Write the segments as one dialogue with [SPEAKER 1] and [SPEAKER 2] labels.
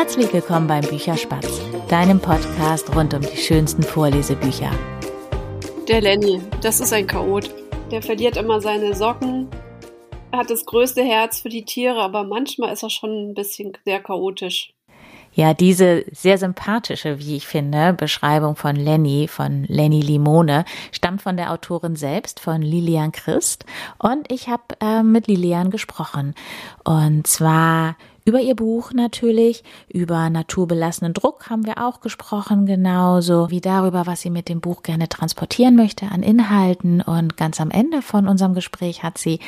[SPEAKER 1] Herzlich willkommen beim Bücherspatz, deinem Podcast rund um die schönsten Vorlesebücher.
[SPEAKER 2] Der Lenny, das ist ein Chaot. Der verliert immer seine Socken, hat das größte Herz für die Tiere, aber manchmal ist er schon ein bisschen sehr chaotisch.
[SPEAKER 1] Ja, diese sehr sympathische, wie ich finde, Beschreibung von Lenny, von Lenny Limone, stammt von der Autorin selbst, von Lilian Christ. Und ich habe äh, mit Lilian gesprochen. Und zwar über ihr Buch natürlich, über naturbelassenen Druck haben wir auch gesprochen, genauso wie darüber, was sie mit dem Buch gerne transportieren möchte an Inhalten. Und ganz am Ende von unserem Gespräch hat sie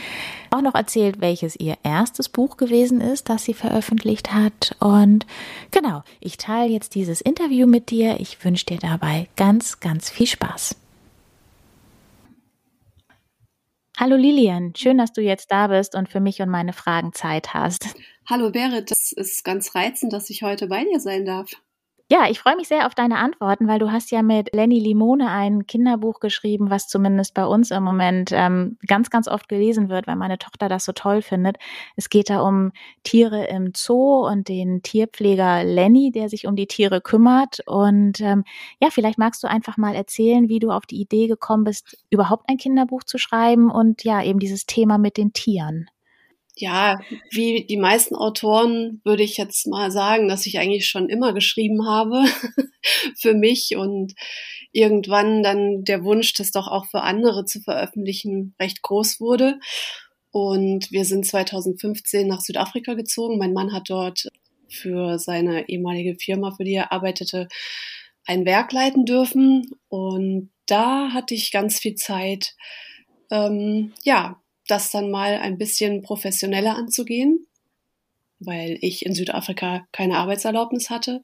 [SPEAKER 1] auch noch erzählt, welches ihr erstes Buch gewesen ist, das sie veröffentlicht hat. Und genau, ich teile jetzt dieses Interview mit dir. Ich wünsche dir dabei ganz, ganz viel Spaß. Hallo Lilian, schön, dass du jetzt da bist und für mich und meine Fragen Zeit hast.
[SPEAKER 2] Hallo Berit, das ist ganz reizend, dass ich heute bei dir sein darf.
[SPEAKER 1] Ja, ich freue mich sehr auf deine Antworten, weil du hast ja mit Lenny Limone ein Kinderbuch geschrieben, was zumindest bei uns im Moment ähm, ganz, ganz oft gelesen wird, weil meine Tochter das so toll findet. Es geht da um Tiere im Zoo und den Tierpfleger Lenny, der sich um die Tiere kümmert. Und ähm, ja, vielleicht magst du einfach mal erzählen, wie du auf die Idee gekommen bist, überhaupt ein Kinderbuch zu schreiben und ja, eben dieses Thema mit den Tieren
[SPEAKER 2] ja, wie die meisten Autoren würde ich jetzt mal sagen, dass ich eigentlich schon immer geschrieben habe für mich und irgendwann dann der Wunsch, das doch auch für andere zu veröffentlichen, recht groß wurde. Und wir sind 2015 nach Südafrika gezogen. Mein Mann hat dort für seine ehemalige Firma, für die er arbeitete, ein Werk leiten dürfen. Und da hatte ich ganz viel Zeit, ähm, ja, das dann mal ein bisschen professioneller anzugehen, weil ich in Südafrika keine Arbeitserlaubnis hatte.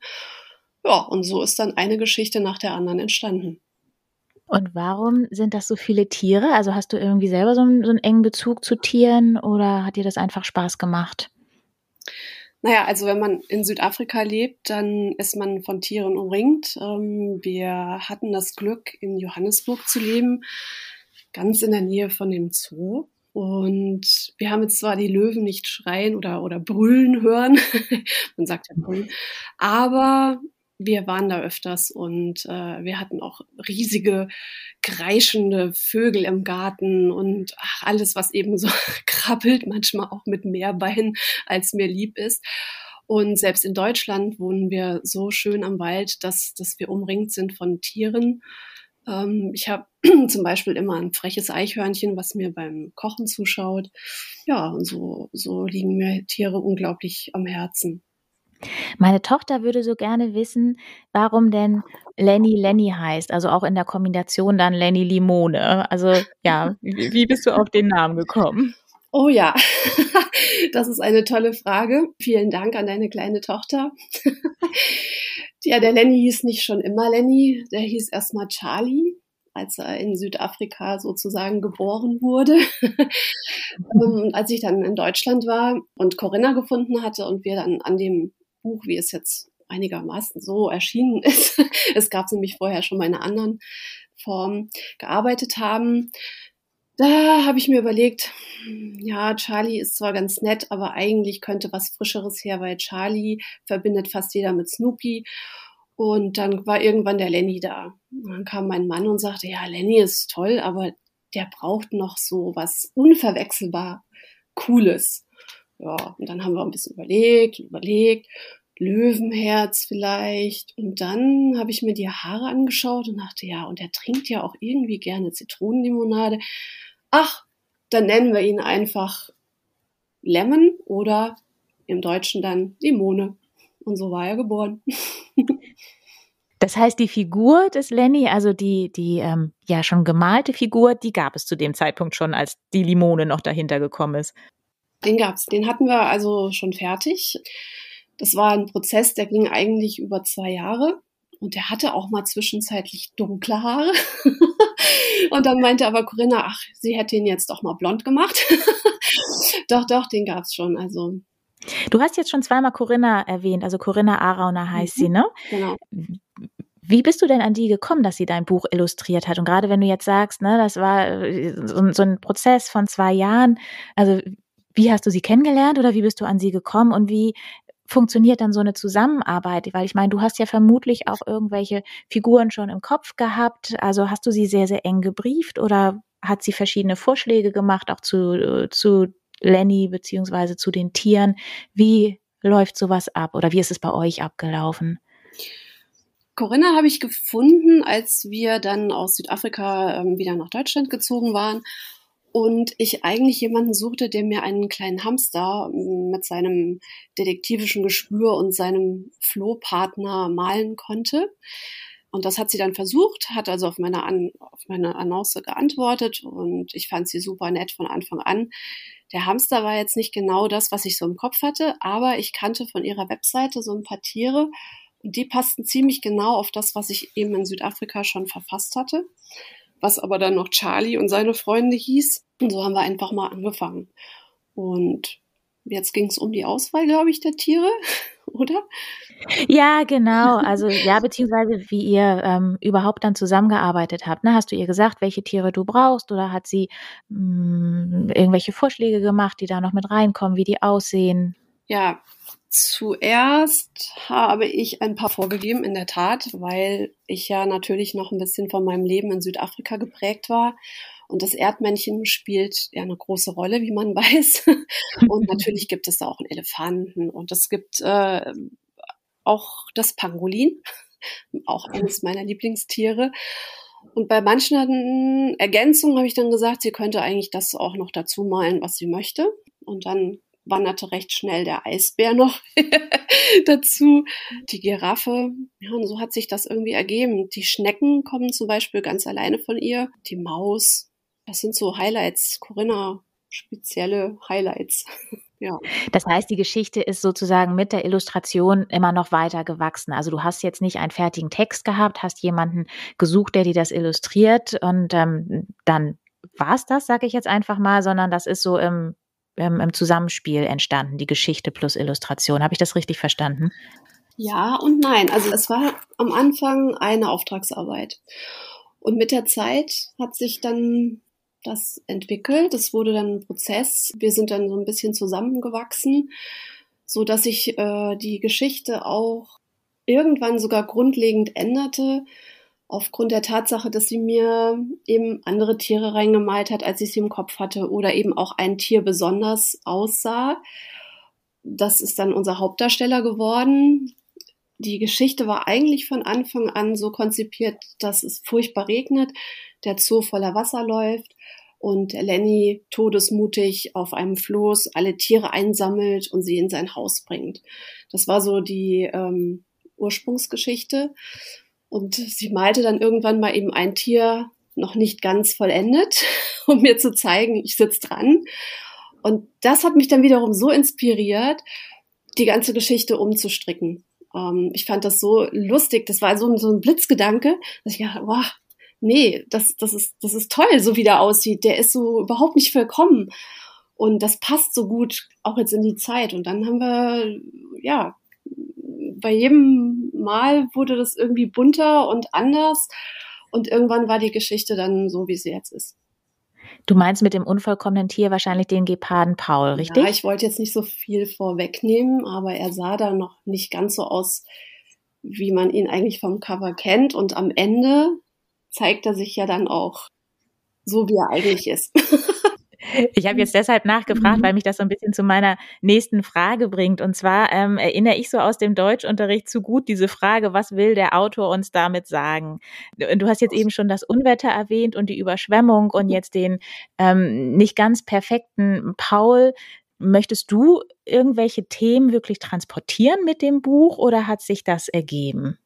[SPEAKER 2] Ja, und so ist dann eine Geschichte nach der anderen entstanden.
[SPEAKER 1] Und warum sind das so viele Tiere? Also hast du irgendwie selber so einen, so einen engen Bezug zu Tieren oder hat dir das einfach Spaß gemacht?
[SPEAKER 2] Naja, also wenn man in Südafrika lebt, dann ist man von Tieren umringt. Ähm, wir hatten das Glück, in Johannesburg zu leben, ganz in der Nähe von dem Zoo. Und wir haben jetzt zwar die Löwen nicht schreien oder, oder brüllen hören, man sagt ja brüllen, aber wir waren da öfters und äh, wir hatten auch riesige, kreischende Vögel im Garten und ach, alles, was eben so krabbelt, manchmal auch mit mehr Beinen, als mir lieb ist. Und selbst in Deutschland wohnen wir so schön am Wald, dass, dass wir umringt sind von Tieren. Ähm, ich habe zum Beispiel immer ein freches Eichhörnchen, was mir beim Kochen zuschaut. Ja, und so, so liegen mir Tiere unglaublich am Herzen.
[SPEAKER 1] Meine Tochter würde so gerne wissen, warum denn Lenny Lenny heißt, also auch in der Kombination dann Lenny Limone. Also ja, wie, wie bist du auf den Namen gekommen?
[SPEAKER 2] Oh ja, das ist eine tolle Frage. Vielen Dank an deine kleine Tochter. ja, der Lenny hieß nicht schon immer Lenny, der hieß erstmal Charlie, als er in Südafrika sozusagen geboren wurde. Ähm, als ich dann in Deutschland war und Corinna gefunden hatte und wir dann an dem Buch, wie es jetzt einigermaßen so erschienen ist, es gab nämlich vorher schon mal in einer anderen Form, gearbeitet haben, da habe ich mir überlegt, ja, Charlie ist zwar ganz nett, aber eigentlich könnte was Frischeres her, weil Charlie verbindet fast jeder mit Snoopy. Und dann war irgendwann der Lenny da. Dann kam mein Mann und sagte, ja, Lenny ist toll, aber der braucht noch so was unverwechselbar Cooles. Ja, und dann haben wir ein bisschen überlegt, überlegt. Löwenherz vielleicht. Und dann habe ich mir die Haare angeschaut und dachte, ja, und er trinkt ja auch irgendwie gerne Zitronenlimonade ach, dann nennen wir ihn einfach Lemon oder im Deutschen dann Limone. Und so war er geboren.
[SPEAKER 1] Das heißt, die Figur des Lenny, also die, die ähm, ja schon gemalte Figur, die gab es zu dem Zeitpunkt schon, als die Limone noch dahinter gekommen ist.
[SPEAKER 2] Den gab's, den hatten wir also schon fertig. Das war ein Prozess, der ging eigentlich über zwei Jahre. Und der hatte auch mal zwischenzeitlich dunkle Haare. und dann meinte aber Corinna, ach, sie hätte ihn jetzt doch mal blond gemacht. doch, doch, den gab's schon. Also.
[SPEAKER 1] Du hast jetzt schon zweimal Corinna erwähnt, also Corinna Arauner heißt mhm. sie, ne? Genau. Wie bist du denn an die gekommen, dass sie dein Buch illustriert hat? Und gerade wenn du jetzt sagst, ne, das war so, so ein Prozess von zwei Jahren, also wie hast du sie kennengelernt oder wie bist du an sie gekommen und wie funktioniert dann so eine Zusammenarbeit? Weil ich meine, du hast ja vermutlich auch irgendwelche Figuren schon im Kopf gehabt. Also hast du sie sehr, sehr eng gebrieft oder hat sie verschiedene Vorschläge gemacht, auch zu, zu Lenny beziehungsweise zu den Tieren? Wie läuft sowas ab oder wie ist es bei euch abgelaufen?
[SPEAKER 2] Corinna habe ich gefunden, als wir dann aus Südafrika ähm, wieder nach Deutschland gezogen waren und ich eigentlich jemanden suchte, der mir einen kleinen Hamster mm, mit seinem detektivischen Gespür und seinem Flohpartner malen konnte. Und das hat sie dann versucht, hat also auf meine, An auf meine Annonce geantwortet und ich fand sie super nett von Anfang an. Der Hamster war jetzt nicht genau das, was ich so im Kopf hatte, aber ich kannte von ihrer Webseite so ein paar Tiere und die passten ziemlich genau auf das, was ich eben in Südafrika schon verfasst hatte was aber dann noch Charlie und seine Freunde hieß. Und so haben wir einfach mal angefangen. Und jetzt ging es um die Auswahl, glaube ich, der Tiere, oder?
[SPEAKER 1] Ja, genau. Also ja, beziehungsweise wie ihr ähm, überhaupt dann zusammengearbeitet habt. Ne? Hast du ihr gesagt, welche Tiere du brauchst oder hat sie mh, mm, irgendwelche Vorschläge gemacht, die da noch mit reinkommen, wie die aussehen?
[SPEAKER 2] Ja, Zuerst habe ich ein paar vorgegeben, in der Tat, weil ich ja natürlich noch ein bisschen von meinem Leben in Südafrika geprägt war. Und das Erdmännchen spielt ja eine große Rolle, wie man weiß. Und natürlich gibt es da auch einen Elefanten und es gibt äh, auch das Pangolin, auch eines meiner Lieblingstiere. Und bei manchen Ergänzungen habe ich dann gesagt, sie könnte eigentlich das auch noch dazu malen, was sie möchte. Und dann wanderte recht schnell der Eisbär noch dazu, die Giraffe. Ja, und so hat sich das irgendwie ergeben. Die Schnecken kommen zum Beispiel ganz alleine von ihr. Die Maus, das sind so Highlights. Corinna, spezielle Highlights. Ja.
[SPEAKER 1] Das heißt, die Geschichte ist sozusagen mit der Illustration immer noch weiter gewachsen. Also du hast jetzt nicht einen fertigen Text gehabt, hast jemanden gesucht, der dir das illustriert und ähm, dann war es das, sage ich jetzt einfach mal, sondern das ist so im ähm, im Zusammenspiel entstanden, die Geschichte plus Illustration. Habe ich das richtig verstanden?
[SPEAKER 2] Ja und nein. Also es war am Anfang eine Auftragsarbeit. Und mit der Zeit hat sich dann das entwickelt. Es wurde dann ein Prozess. Wir sind dann so ein bisschen zusammengewachsen, so dass sich äh, die Geschichte auch irgendwann sogar grundlegend änderte aufgrund der Tatsache, dass sie mir eben andere Tiere reingemalt hat, als ich sie im Kopf hatte oder eben auch ein Tier besonders aussah. Das ist dann unser Hauptdarsteller geworden. Die Geschichte war eigentlich von Anfang an so konzipiert, dass es furchtbar regnet, der Zoo voller Wasser läuft und Lenny todesmutig auf einem Floß alle Tiere einsammelt und sie in sein Haus bringt. Das war so die ähm, Ursprungsgeschichte. Und sie malte dann irgendwann mal eben ein Tier noch nicht ganz vollendet, um mir zu zeigen, ich sitze dran. Und das hat mich dann wiederum so inspiriert, die ganze Geschichte umzustricken. Ähm, ich fand das so lustig, das war so so ein Blitzgedanke, dass ich dachte, wow, nee, das, das, ist, das ist toll, so wie der aussieht. Der ist so überhaupt nicht vollkommen. Und das passt so gut auch jetzt in die Zeit. Und dann haben wir, ja, bei jedem Mal wurde das irgendwie bunter und anders. Und irgendwann war die Geschichte dann so, wie sie jetzt ist.
[SPEAKER 1] Du meinst mit dem unvollkommenen Tier wahrscheinlich den Geparden Paul, richtig?
[SPEAKER 2] Ja, ich wollte jetzt nicht so viel vorwegnehmen, aber er sah da noch nicht ganz so aus, wie man ihn eigentlich vom Cover kennt. Und am Ende zeigt er sich ja dann auch so, wie er eigentlich ist.
[SPEAKER 1] Ich habe jetzt deshalb nachgefragt, mhm. weil mich das so ein bisschen zu meiner nächsten Frage bringt. Und zwar ähm, erinnere ich so aus dem Deutschunterricht zu gut diese Frage, was will der Autor uns damit sagen? Du hast jetzt eben schon das Unwetter erwähnt und die Überschwemmung und jetzt den ähm, nicht ganz perfekten Paul. Möchtest du irgendwelche Themen wirklich transportieren mit dem Buch oder hat sich das ergeben?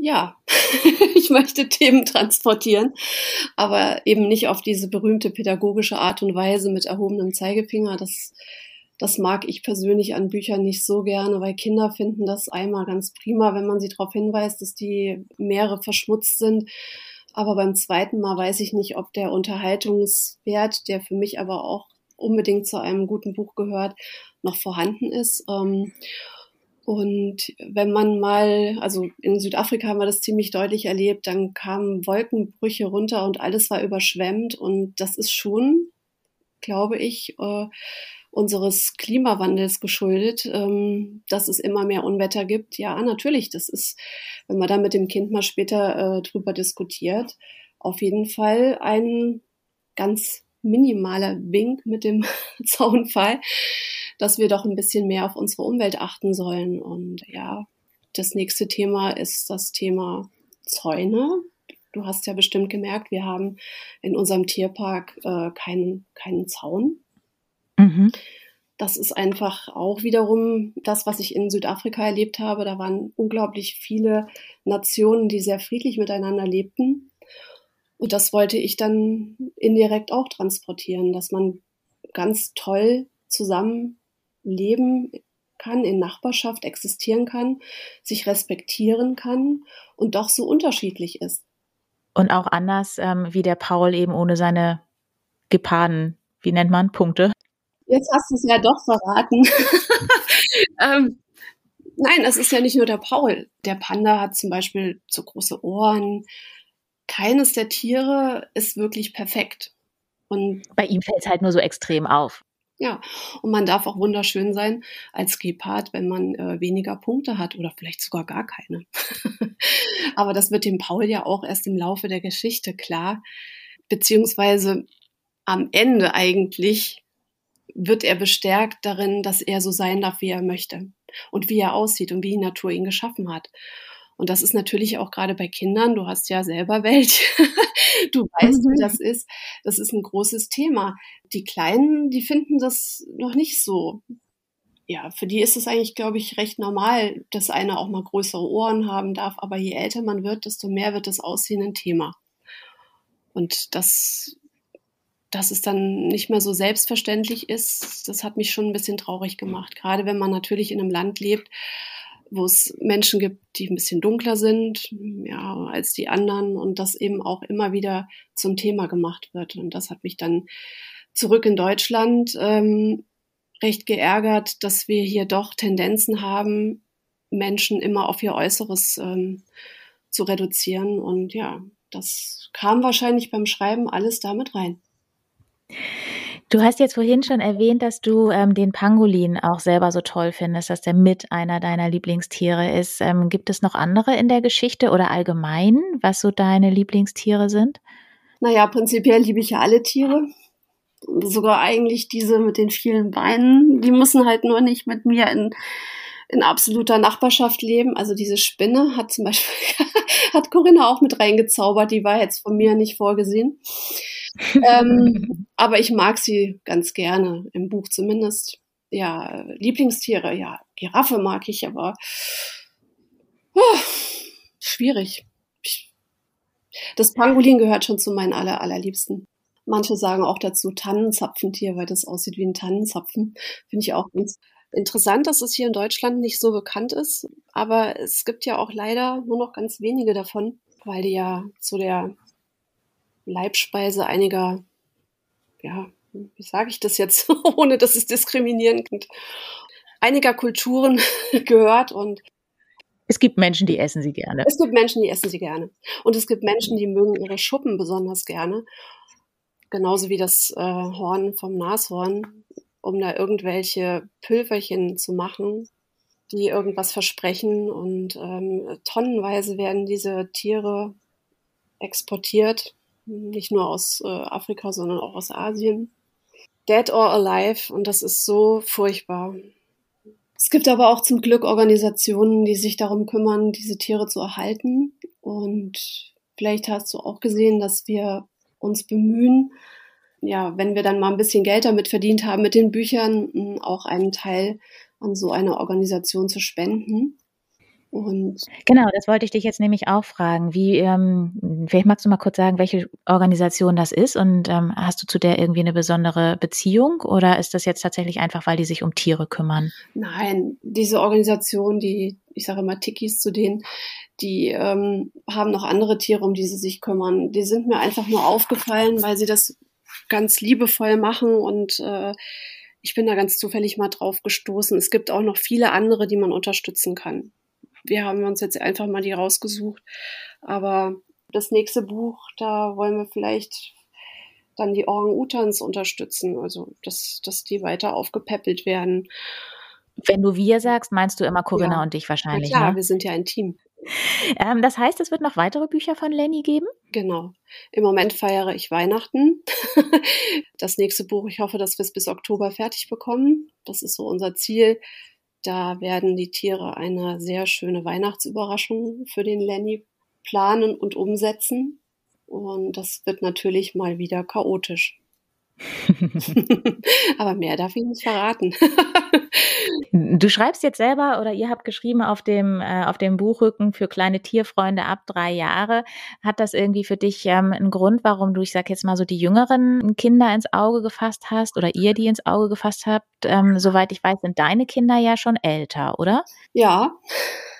[SPEAKER 2] Ja, ich möchte Themen transportieren, aber eben nicht auf diese berühmte pädagogische Art und Weise mit erhobenem Zeigefinger. Das, das mag ich persönlich an Büchern nicht so gerne, weil Kinder finden das einmal ganz prima, wenn man sie darauf hinweist, dass die Meere verschmutzt sind. Aber beim zweiten Mal weiß ich nicht, ob der Unterhaltungswert, der für mich aber auch unbedingt zu einem guten Buch gehört, noch vorhanden ist. Ähm, und wenn man mal, also in Südafrika haben wir das ziemlich deutlich erlebt, dann kamen Wolkenbrüche runter und alles war überschwemmt. Und das ist schon, glaube ich, äh, unseres Klimawandels geschuldet, ähm, dass es immer mehr Unwetter gibt. Ja, natürlich, das ist, wenn man da mit dem Kind mal später äh, drüber diskutiert, auf jeden Fall ein ganz minimaler Wink mit dem Zaunfall, dass wir doch ein bisschen mehr auf unsere Umwelt achten sollen. Und ja, das nächste Thema ist das Thema Zäune. Du hast ja bestimmt gemerkt, wir haben in unserem Tierpark äh, keinen, keinen Zaun. Mhm. Das ist einfach auch wiederum das, was ich in Südafrika erlebt habe. Da waren unglaublich viele Nationen, die sehr friedlich miteinander lebten. Und das wollte ich dann indirekt auch transportieren, dass man ganz toll zusammen leben kann, in Nachbarschaft existieren kann, sich respektieren kann und doch so unterschiedlich ist.
[SPEAKER 1] Und auch anders, ähm, wie der Paul eben ohne seine Geparden, wie nennt man, Punkte.
[SPEAKER 2] Jetzt hast du es ja doch verraten. ähm, nein, es ist ja nicht nur der Paul. Der Panda hat zum Beispiel so große Ohren. Keines der Tiere ist wirklich perfekt.
[SPEAKER 1] Und bei ihm fällt es halt nur so extrem auf.
[SPEAKER 2] Ja, und man darf auch wunderschön sein als Gepard, wenn man äh, weniger Punkte hat oder vielleicht sogar gar keine. Aber das wird dem Paul ja auch erst im Laufe der Geschichte klar, beziehungsweise am Ende eigentlich wird er bestärkt darin, dass er so sein darf, wie er möchte und wie er aussieht und wie die Natur ihn geschaffen hat. Und das ist natürlich auch gerade bei Kindern, du hast ja selber welche, du weißt, wie mhm. das ist. Das ist ein großes Thema. Die Kleinen, die finden das noch nicht so. Ja, für die ist es eigentlich, glaube ich, recht normal, dass einer auch mal größere Ohren haben darf. Aber je älter man wird, desto mehr wird das Aussehen ein Thema. Und das, dass es dann nicht mehr so selbstverständlich ist, das hat mich schon ein bisschen traurig gemacht. Gerade wenn man natürlich in einem Land lebt, wo es Menschen gibt, die ein bisschen dunkler sind, ja, als die anderen und das eben auch immer wieder zum Thema gemacht wird. Und das hat mich dann zurück in Deutschland ähm, recht geärgert, dass wir hier doch Tendenzen haben, Menschen immer auf ihr Äußeres ähm, zu reduzieren. Und ja, das kam wahrscheinlich beim Schreiben alles damit rein.
[SPEAKER 1] Du hast jetzt vorhin schon erwähnt, dass du ähm, den Pangolin auch selber so toll findest, dass der mit einer deiner Lieblingstiere ist. Ähm, gibt es noch andere in der Geschichte oder allgemein, was so deine Lieblingstiere sind?
[SPEAKER 2] Naja, prinzipiell liebe ich ja alle Tiere. Sogar eigentlich diese mit den vielen Beinen. Die müssen halt nur nicht mit mir in, in absoluter Nachbarschaft leben. Also diese Spinne hat zum Beispiel, hat Corinna auch mit reingezaubert. Die war jetzt von mir nicht vorgesehen ähm, aber ich mag sie ganz gerne, im Buch zumindest. Ja, Lieblingstiere, ja, Giraffe mag ich, aber oh, schwierig. Das Pangolin gehört schon zu meinen aller, allerliebsten. Manche sagen auch dazu Tannenzapfentier, weil das aussieht wie ein Tannenzapfen. Finde ich auch ganz interessant, dass es hier in Deutschland nicht so bekannt ist. Aber es gibt ja auch leider nur noch ganz wenige davon, weil die ja zu der Leibspeise einiger, ja, wie sage ich das jetzt, ohne dass es diskriminierend klingt, einiger Kulturen gehört und
[SPEAKER 1] es gibt Menschen, die essen sie gerne.
[SPEAKER 2] Es gibt Menschen, die essen sie gerne. Und es gibt Menschen, die mögen ihre Schuppen besonders gerne. Genauso wie das äh, Horn vom Nashorn, um da irgendwelche Pülverchen zu machen, die irgendwas versprechen. Und ähm, tonnenweise werden diese Tiere exportiert nicht nur aus äh, Afrika, sondern auch aus Asien. Dead or Alive und das ist so furchtbar. Es gibt aber auch zum Glück Organisationen, die sich darum kümmern, diese Tiere zu erhalten. Und vielleicht hast du auch gesehen, dass wir uns bemühen, ja, wenn wir dann mal ein bisschen Geld damit verdient haben mit den Büchern, auch einen Teil an so eine Organisation zu spenden.
[SPEAKER 1] Und genau, das wollte ich dich jetzt nämlich auch fragen. Wie, ähm, vielleicht magst du mal kurz sagen, welche Organisation das ist und ähm, hast du zu der irgendwie eine besondere Beziehung oder ist das jetzt tatsächlich einfach, weil die sich um Tiere kümmern?
[SPEAKER 2] Nein, diese Organisation, die, ich sage immer Tikis zu denen, die ähm, haben noch andere Tiere, um die sie sich kümmern. Die sind mir einfach nur aufgefallen, weil sie das ganz liebevoll machen und äh, ich bin da ganz zufällig mal drauf gestoßen. Es gibt auch noch viele andere, die man unterstützen kann wir haben uns jetzt einfach mal die rausgesucht. Aber das nächste Buch, da wollen wir vielleicht dann die Orang-Utans unterstützen, also dass, dass die weiter aufgepäppelt werden.
[SPEAKER 1] Wenn du wir sagst, meinst du immer Corinna ja. und dich wahrscheinlich.
[SPEAKER 2] Ja, klar,
[SPEAKER 1] ne?
[SPEAKER 2] wir sind ja ein Team.
[SPEAKER 1] Ähm, das heißt, es wird noch weitere Bücher von Lenny geben?
[SPEAKER 2] Genau. Im Moment feiere ich Weihnachten. das nächste Buch, ich hoffe, dass wir es bis Oktober fertig bekommen. Das ist so unser Ziel. Da werden die Tiere eine sehr schöne Weihnachtsüberraschung für den Lenny planen und umsetzen. Und das wird natürlich mal wieder chaotisch. Aber mehr darf ich nicht verraten.
[SPEAKER 1] Du schreibst jetzt selber oder ihr habt geschrieben auf dem, äh, auf dem Buchrücken für kleine Tierfreunde ab drei Jahre. Hat das irgendwie für dich ähm, einen Grund, warum du, ich sag jetzt mal so, die jüngeren Kinder ins Auge gefasst hast oder ihr die ins Auge gefasst habt? Ähm, soweit ich weiß, sind deine Kinder ja schon älter, oder?
[SPEAKER 2] Ja.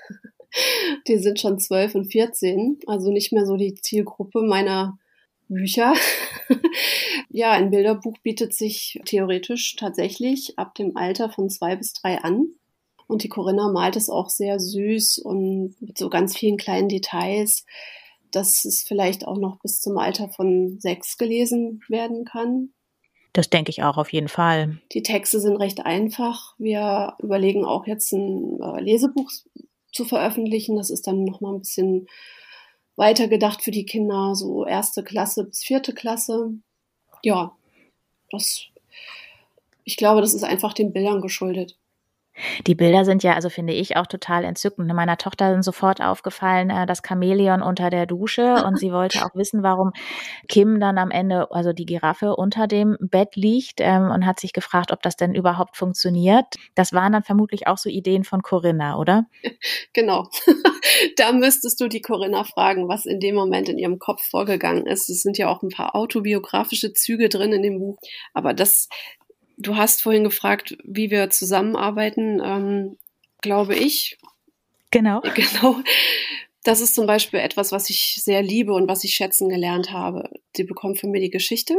[SPEAKER 2] Die sind schon zwölf und vierzehn, also nicht mehr so die Zielgruppe meiner Bücher. ja, ein Bilderbuch bietet sich theoretisch tatsächlich ab dem Alter von zwei bis drei an. Und die Corinna malt es auch sehr süß und mit so ganz vielen kleinen Details, dass es vielleicht auch noch bis zum Alter von sechs gelesen werden kann.
[SPEAKER 1] Das denke ich auch auf jeden Fall.
[SPEAKER 2] Die Texte sind recht einfach. Wir überlegen auch jetzt ein äh, Lesebuch zu veröffentlichen. Das ist dann noch mal ein bisschen weitergedacht für die Kinder, so erste Klasse bis vierte Klasse. Ja, das, ich glaube, das ist einfach den Bildern geschuldet.
[SPEAKER 1] Die Bilder sind ja, also finde ich, auch total entzückend. Meiner Tochter sind sofort aufgefallen, äh, das Chamäleon unter der Dusche und sie wollte auch wissen, warum Kim dann am Ende, also die Giraffe, unter dem Bett liegt ähm, und hat sich gefragt, ob das denn überhaupt funktioniert. Das waren dann vermutlich auch so Ideen von Corinna, oder?
[SPEAKER 2] Genau. da müsstest du die Corinna fragen, was in dem Moment in ihrem Kopf vorgegangen ist. Es sind ja auch ein paar autobiografische Züge drin in dem Buch. Aber das, Du hast vorhin gefragt, wie wir zusammenarbeiten, ähm, glaube ich.
[SPEAKER 1] Genau.
[SPEAKER 2] Genau. Das ist zum Beispiel etwas, was ich sehr liebe und was ich schätzen gelernt habe. Sie bekommt von mir die Geschichte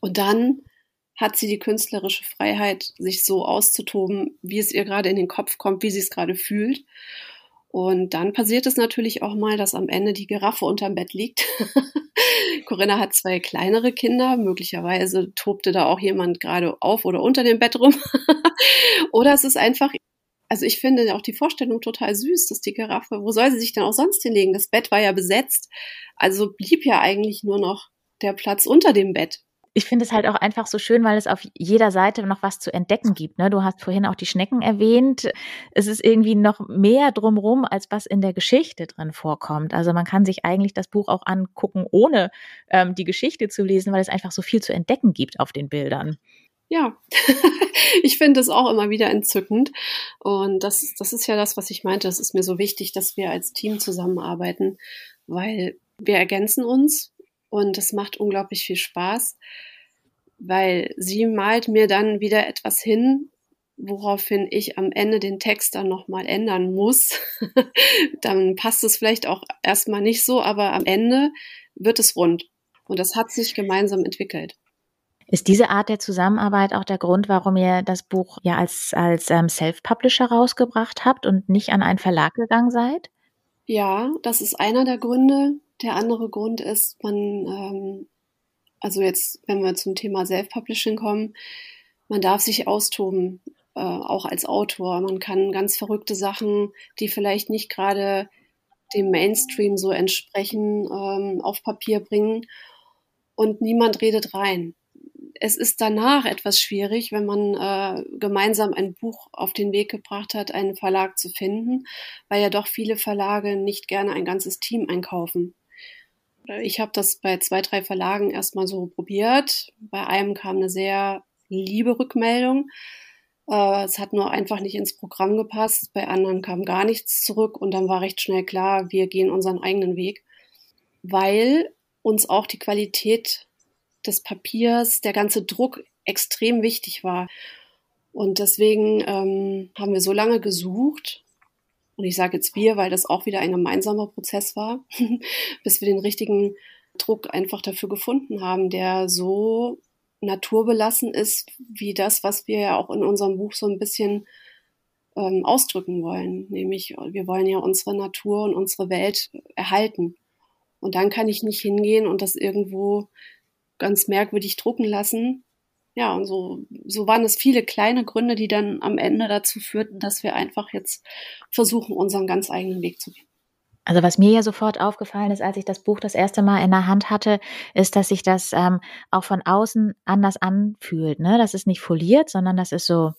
[SPEAKER 2] und dann hat sie die künstlerische Freiheit, sich so auszutoben, wie es ihr gerade in den Kopf kommt, wie sie es gerade fühlt. Und dann passiert es natürlich auch mal, dass am Ende die Giraffe unterm Bett liegt. Corinna hat zwei kleinere Kinder. Möglicherweise tobte da auch jemand gerade auf oder unter dem Bett rum. oder es ist einfach, also ich finde auch die Vorstellung total süß, dass die Giraffe, wo soll sie sich denn auch sonst hinlegen? Das Bett war ja besetzt. Also blieb ja eigentlich nur noch der Platz unter dem Bett
[SPEAKER 1] ich finde es halt auch einfach so schön, weil es auf jeder Seite noch was zu entdecken gibt. Ne? Du hast vorhin auch die Schnecken erwähnt. Es ist irgendwie noch mehr drumrum, als was in der Geschichte drin vorkommt. Also man kann sich eigentlich das Buch auch angucken, ohne ähm, die Geschichte zu lesen, weil es einfach so viel zu entdecken gibt auf den Bildern.
[SPEAKER 2] Ja, ich finde es auch immer wieder entzückend. Und das, das ist ja das, was ich meinte. Es ist mir so wichtig, dass wir als Team zusammenarbeiten, weil wir ergänzen uns und es macht unglaublich viel Spaß, weil sie malt mir dann wieder etwas hin, woraufhin ich am Ende den Text dann nochmal ändern muss. dann passt es vielleicht auch erstmal nicht so, aber am Ende wird es rund. Und das hat sich gemeinsam entwickelt.
[SPEAKER 1] Ist diese Art der Zusammenarbeit auch der Grund, warum ihr das Buch ja als, als ähm, Self-Publisher rausgebracht habt und nicht an einen Verlag gegangen seid?
[SPEAKER 2] Ja, das ist einer der Gründe. Der andere Grund ist, man, ähm, also jetzt, wenn wir zum Thema Self-Publishing kommen, man darf sich austoben, äh, auch als Autor. Man kann ganz verrückte Sachen, die vielleicht nicht gerade dem Mainstream so entsprechen, ähm, auf Papier bringen und niemand redet rein es ist danach etwas schwierig, wenn man äh, gemeinsam ein Buch auf den Weg gebracht hat, einen Verlag zu finden, weil ja doch viele Verlage nicht gerne ein ganzes Team einkaufen. Ich habe das bei zwei, drei Verlagen erstmal so probiert. Bei einem kam eine sehr liebe Rückmeldung. Äh, es hat nur einfach nicht ins Programm gepasst. Bei anderen kam gar nichts zurück und dann war recht schnell klar, wir gehen unseren eigenen Weg, weil uns auch die Qualität des Papiers, der ganze Druck extrem wichtig war. Und deswegen ähm, haben wir so lange gesucht, und ich sage jetzt wir, weil das auch wieder ein gemeinsamer Prozess war, bis wir den richtigen Druck einfach dafür gefunden haben, der so naturbelassen ist, wie das, was wir ja auch in unserem Buch so ein bisschen ähm, ausdrücken wollen. Nämlich, wir wollen ja unsere Natur und unsere Welt erhalten. Und dann kann ich nicht hingehen und das irgendwo ganz merkwürdig drucken lassen. Ja, und so, so waren es viele kleine Gründe, die dann am Ende dazu führten, dass wir einfach jetzt versuchen, unseren ganz eigenen Weg zu gehen.
[SPEAKER 1] Also was mir ja sofort aufgefallen ist, als ich das Buch das erste Mal in der Hand hatte, ist, dass sich das ähm, auch von außen anders anfühlt. Ne? Das ist nicht foliert, sondern das ist so,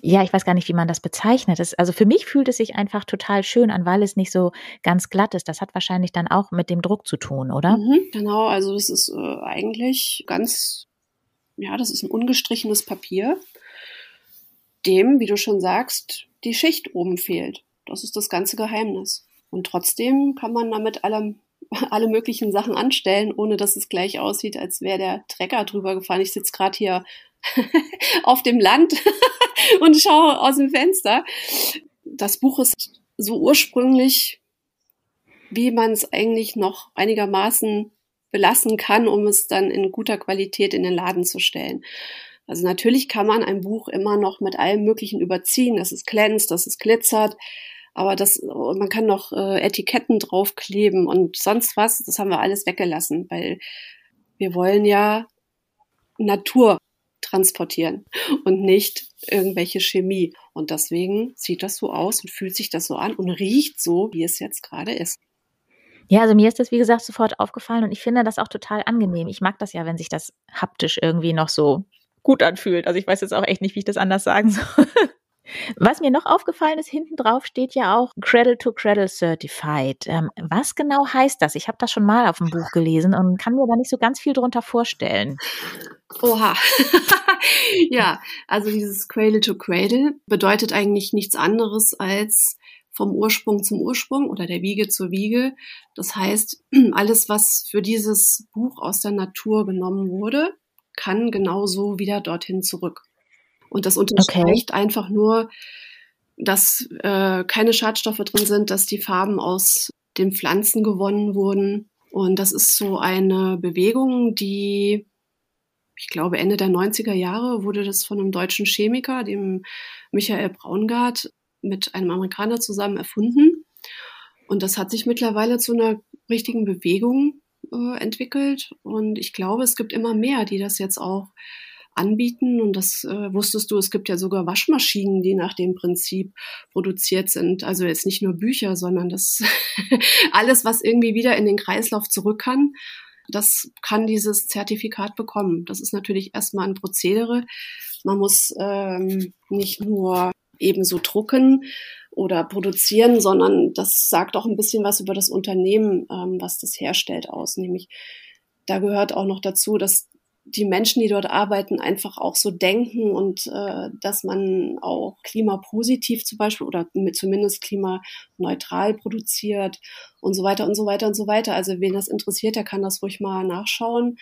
[SPEAKER 1] ja, ich weiß gar nicht, wie man das bezeichnet. Das, also für mich fühlt es sich einfach total schön an, weil es nicht so ganz glatt ist. Das hat wahrscheinlich dann auch mit dem Druck zu tun, oder?
[SPEAKER 2] Mhm, genau, also das ist äh, eigentlich ganz, ja, das ist ein ungestrichenes Papier, dem, wie du schon sagst, die Schicht oben fehlt. Das ist das ganze Geheimnis. Und trotzdem kann man damit alle, alle möglichen Sachen anstellen, ohne dass es gleich aussieht, als wäre der Trecker drüber gefahren. Ich sitze gerade hier auf dem Land und schaue aus dem Fenster. Das Buch ist so ursprünglich, wie man es eigentlich noch einigermaßen belassen kann, um es dann in guter Qualität in den Laden zu stellen. Also natürlich kann man ein Buch immer noch mit allem Möglichen überziehen, dass es glänzt, dass es glitzert, aber das, man kann noch äh, Etiketten draufkleben und sonst was. Das haben wir alles weggelassen, weil wir wollen ja Natur transportieren und nicht irgendwelche Chemie. Und deswegen sieht das so aus und fühlt sich das so an und riecht so, wie es jetzt gerade ist.
[SPEAKER 1] Ja, also mir ist das, wie gesagt, sofort aufgefallen und ich finde das auch total angenehm. Ich mag das ja, wenn sich das haptisch irgendwie noch so gut anfühlt. Also ich weiß jetzt auch echt nicht, wie ich das anders sagen soll. Was mir noch aufgefallen ist, hinten drauf steht ja auch Cradle to Cradle Certified. Ähm, was genau heißt das? Ich habe das schon mal auf dem Buch gelesen und kann mir da nicht so ganz viel drunter vorstellen.
[SPEAKER 2] Oha. ja, also dieses Cradle to Cradle bedeutet eigentlich nichts anderes als vom Ursprung zum Ursprung oder der Wiege zur Wiege. Das heißt, alles, was für dieses Buch aus der Natur genommen wurde, kann genauso wieder dorthin zurück. Und das unterstreicht okay. einfach nur, dass äh, keine Schadstoffe drin sind, dass die Farben aus den Pflanzen gewonnen wurden. Und das ist so eine Bewegung, die, ich glaube, Ende der 90er Jahre wurde das von einem deutschen Chemiker, dem Michael Braungart, mit einem Amerikaner zusammen erfunden. Und das hat sich mittlerweile zu einer richtigen Bewegung äh, entwickelt. Und ich glaube, es gibt immer mehr, die das jetzt auch anbieten. Und das äh, wusstest du, es gibt ja sogar Waschmaschinen, die nach dem Prinzip produziert sind. Also jetzt nicht nur Bücher, sondern das alles, was irgendwie wieder in den Kreislauf zurück kann, das kann dieses Zertifikat bekommen. Das ist natürlich erstmal ein Prozedere. Man muss ähm, nicht nur ebenso drucken oder produzieren, sondern das sagt auch ein bisschen was über das Unternehmen, ähm, was das herstellt, aus. Nämlich da gehört auch noch dazu, dass die Menschen, die dort arbeiten, einfach auch so denken und äh, dass man auch klimapositiv zum Beispiel oder zumindest klimaneutral produziert und so weiter und so weiter und so weiter. Also wen das interessiert, der kann das ruhig mal nachschauen.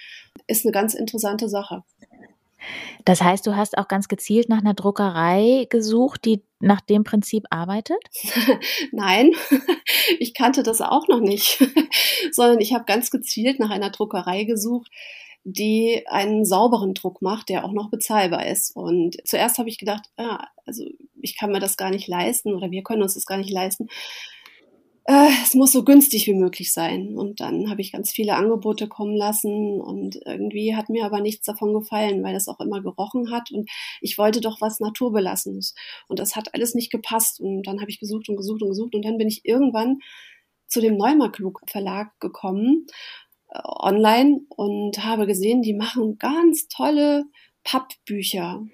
[SPEAKER 2] Ist eine ganz interessante Sache.
[SPEAKER 1] Das heißt, du hast auch ganz gezielt nach einer Druckerei gesucht, die nach dem Prinzip arbeitet?
[SPEAKER 2] Nein, ich kannte das auch noch nicht, sondern ich habe ganz gezielt nach einer Druckerei gesucht, die einen sauberen Druck macht, der auch noch bezahlbar ist. Und zuerst habe ich gedacht, ah, also ich kann mir das gar nicht leisten oder wir können uns das gar nicht leisten. Äh, es muss so günstig wie möglich sein. Und dann habe ich ganz viele Angebote kommen lassen und irgendwie hat mir aber nichts davon gefallen, weil es auch immer gerochen hat und ich wollte doch was Naturbelassenes. Und das hat alles nicht gepasst. Und dann habe ich gesucht und gesucht und gesucht und dann bin ich irgendwann zu dem Neumarklug Verlag gekommen online und habe gesehen, die machen ganz tolle Pappbücher,